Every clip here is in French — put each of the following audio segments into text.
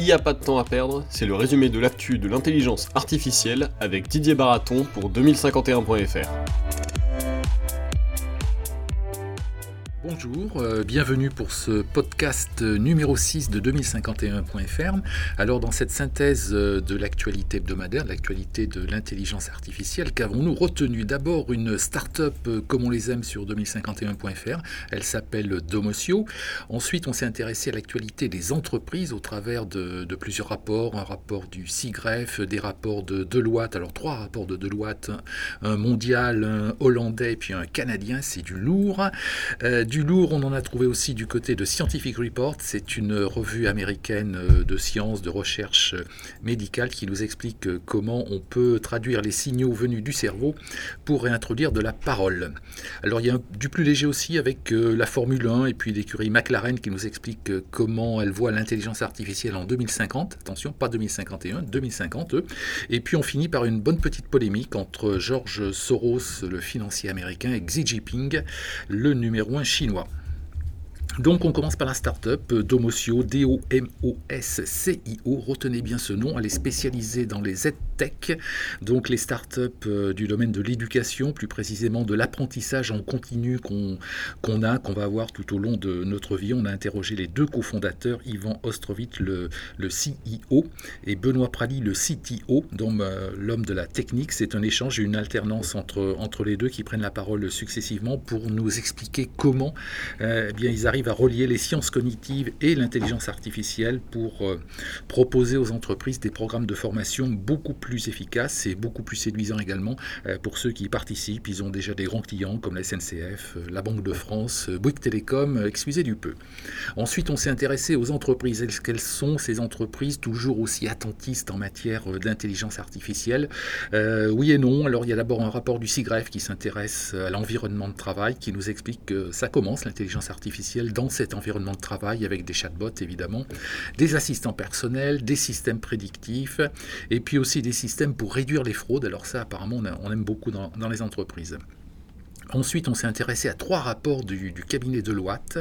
Il n'y a pas de temps à perdre, c'est le résumé de l'actu de l'intelligence artificielle avec Didier Baraton pour 2051.fr. Bonjour, euh, bienvenue pour ce podcast numéro 6 de 2051.fr. Alors dans cette synthèse euh, de l'actualité hebdomadaire, l'actualité de l'intelligence artificielle, qu'avons-nous retenu? D'abord une start-up euh, comme on les aime sur 2051.fr, elle s'appelle Domotio. Ensuite on s'est intéressé à l'actualité des entreprises au travers de, plusieurs rapports, un rapport du CIGREF, des rapports de Deloitte, alors trois rapports de Deloitte, un mondial, un hollandais puis un canadien, c'est du lourd du lourd, on en a trouvé aussi du côté de Scientific Report. C'est une revue américaine euh, de sciences, de recherche euh, médicale qui nous explique euh, comment on peut traduire les signaux venus du cerveau pour réintroduire de la parole. Alors il y a du plus léger aussi avec la Formule 1 et puis l'écurie McLaren qui nous explique comment elle voit l'intelligence artificielle en 2050. Attention, pas 2051, 2050. Et puis on finit par une bonne petite polémique entre George Soros, le financier américain, et Xi Jinping, le numéro 1 chinois Donc on commence par la start-up euh, Domosio, D-O-M-O-S-C-I-O. Retenez bien ce nom, elle est spécialisée dans les Donc les start-up euh, du domaine de l'éducation, plus précisément de l'apprentissage en continu qu'on a, qu'on va avoir tout au long de notre vie. On a interrogé les deux cofondateurs, Ivan Ostrovitch, le, CEO, et Benoît Prali, le CTO, donc euh, l'homme de la technique. C'est un échange et une alternance entre, entre les deux qui prennent la parole successivement pour nous expliquer comment eh bien, ils arrivent va relier les sciences cognitives et l'intelligence artificielle pour euh, proposer aux entreprises des programmes de formation beaucoup plus efficaces et beaucoup plus séduisants également euh, pour ceux qui y participent. Ils ont déjà des grands clients comme la SNCF, euh, la Banque de France, Bouygues Télécom, excusez du peu. Ensuite, on s'est intéressé aux entreprises. Quelles sont ces entreprises toujours aussi attentistes en matière d'intelligence artificielle? Oui et non. Alors, il y a d'abord un rapport du CIGREF qui s'intéresse à l'environnement de travail, qui nous explique que ça commence, l'intelligence artificielle, dans cet environnement de travail avec des chatbots évidemment, des assistants personnels, des systèmes prédictifs et puis aussi des systèmes pour réduire les fraudes. Alors ça apparemment on, aime beaucoup dans les entreprises. Ensuite, on s'est intéressé à trois rapports du, cabinet de Loite.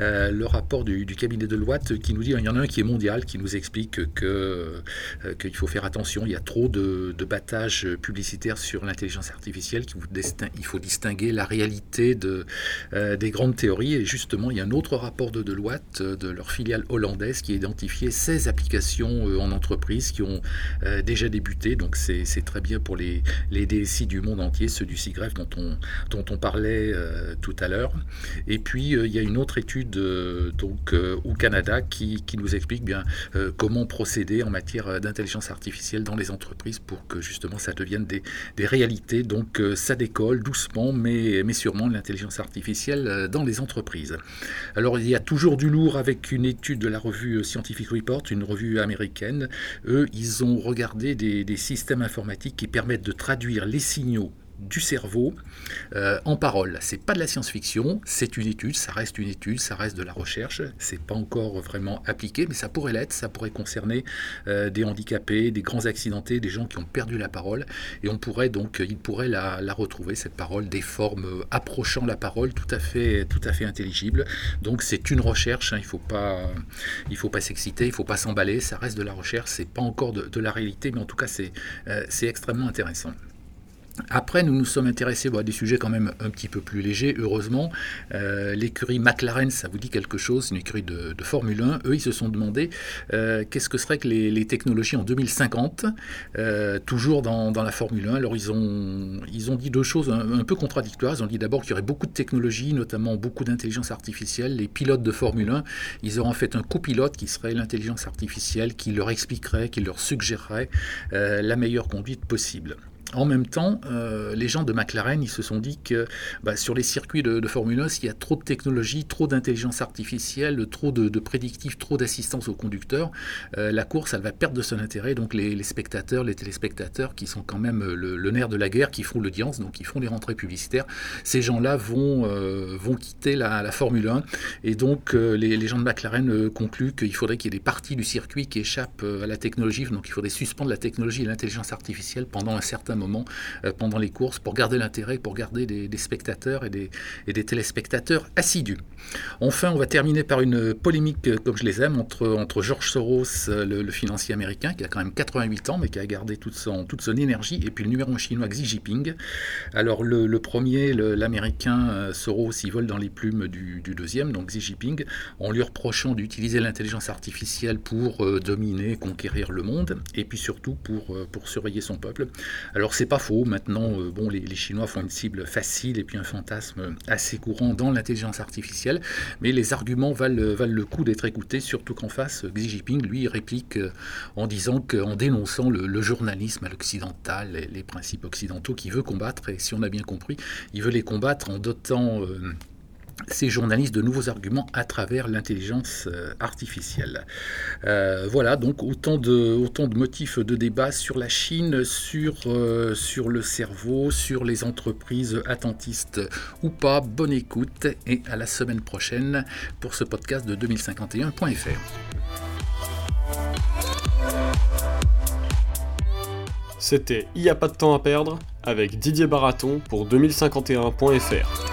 Euh, le rapport du, cabinet de Loite qui nous dit, il y en a un qui est mondial, qui nous explique que euh, qu'il faut faire attention, il y a trop de, battage publicitaire sur l'intelligence artificielle, qu'il faut distinguer la réalité de, euh, des grandes théories. Et justement, il y a un autre rapport de Deloitte, de leur filiale hollandaise, qui a identifié 16 applications en entreprise qui ont déjà débuté. Donc c'est très bien pour les, les DSI du monde entier, ceux du SIGREF dont on dont on parlait euh, tout à l'heure. Et puis, euh, il y a une autre étude euh, donc, au Canada qui, nous explique bien comment procéder en matière d'intelligence artificielle dans les entreprises pour que justement ça devienne des, réalités. Donc, ça décolle doucement, mais, sûrement l'intelligence artificielle dans les entreprises. Alors, il y a toujours du lourd avec une étude de la revue Scientific Report, une revue américaine. Eux, ils ont regardé des systèmes informatiques qui permettent de traduire les signaux du cerveau euh, en parole. C'est pas de la science-fiction, c'est une étude, ça reste une étude, ça reste de la recherche. C'est pas encore vraiment appliqué, mais ça pourrait l'être. Ça pourrait concerner euh, des handicapés, des grands accidentés, des gens qui ont perdu la parole, et on pourrait donc, ils pourraient la, retrouver cette parole, des formes euh, approchant la parole, tout à fait, tout à fait intelligibles. Donc c'est une recherche. Hein, il faut pas, il faut pas s'exciter, il faut pas s'emballer. Ça reste de la recherche. C'est pas encore de, de, la réalité, mais en tout cas c'est, c'est extrêmement intéressant. Après, nous nous sommes intéressés à des sujets quand même un petit peu plus légers, heureusement. Euh, l'écurie McLaren, ça vous dit quelque chose, une écurie de, Formule 1. Eux, ils se sont demandé euh, qu'est-ce que seraient que les, technologies en 2050, euh, toujours dans, la Formule 1. Alors, ils ont, ils ont dit deux choses un, peu contradictoires. Ils ont dit d'abord qu'il y aurait beaucoup de technologies, notamment beaucoup d'intelligence artificielle. Les pilotes de Formule 1, ils auraient en fait un copilote qui serait l'intelligence artificielle, qui leur expliquerait, qui leur suggérerait la meilleure conduite possible. En même temps, euh, les gens de McLaren, ils se sont dit que bah, sur les circuits de, Formule 1, s'il y a trop de technologie, trop d'intelligence artificielle, trop de, prédictifs, trop d'assistance aux conducteurs, euh, la course, elle va perdre de son intérêt. Donc les, spectateurs, les téléspectateurs, qui sont quand même le, nerf de la guerre, qui font l'audience, donc qui font les rentrées publicitaires, ces gens-là vont, euh, vont quitter la, Formule 1. Et donc les, les, gens de McLaren concluent qu'il faudrait qu'il y ait des parties du circuit qui échappent à la technologie. Donc il faudrait suspendre la technologie et l'intelligence artificielle pendant un certain moment moment pendant les courses pour garder l'intérêt, pour garder des, spectateurs et des, téléspectateurs assidus. Enfin, on va terminer par une polémique, comme je les aime, entre, entre George Soros, le, financier américain, qui a quand même 88 ans, mais qui a gardé toute son, toute son énergie, et puis le numéro chinois Xi Jinping. Alors le, premier, l'américain Soros, il vole dans les plumes du, deuxième, donc Xi Jinping, en lui reprochant d'utiliser l'intelligence artificielle pour euh, dominer, conquérir le monde, et puis surtout pour, euh, pour surveiller son peuple. Alors c'est pas faux, maintenant euh, bon, les, Chinois font une cible facile et puis un fantasme assez courant dans l'intelligence artificielle, mais les arguments valent, valent le coup d'être écoutés, surtout qu'en face, Xi Jinping, lui, réplique en disant qu'en dénonçant le, journalisme à l'occidental, les, les, principes occidentaux qu'il veut combattre, et si on a bien compris, il veut les combattre en dotant ces journalistes de nouveaux arguments à travers l'intelligence euh, artificielle. Euh, voilà, donc autant de, motifs de débat sur la Chine, sur, euh, sur le cerveau, sur les entreprises attentistes ou pas. Bonne écoute et à la semaine prochaine pour ce podcast de 2051.fr. C'était Il n'y a pas de temps à perdre avec Didier Baraton pour 2051.fr.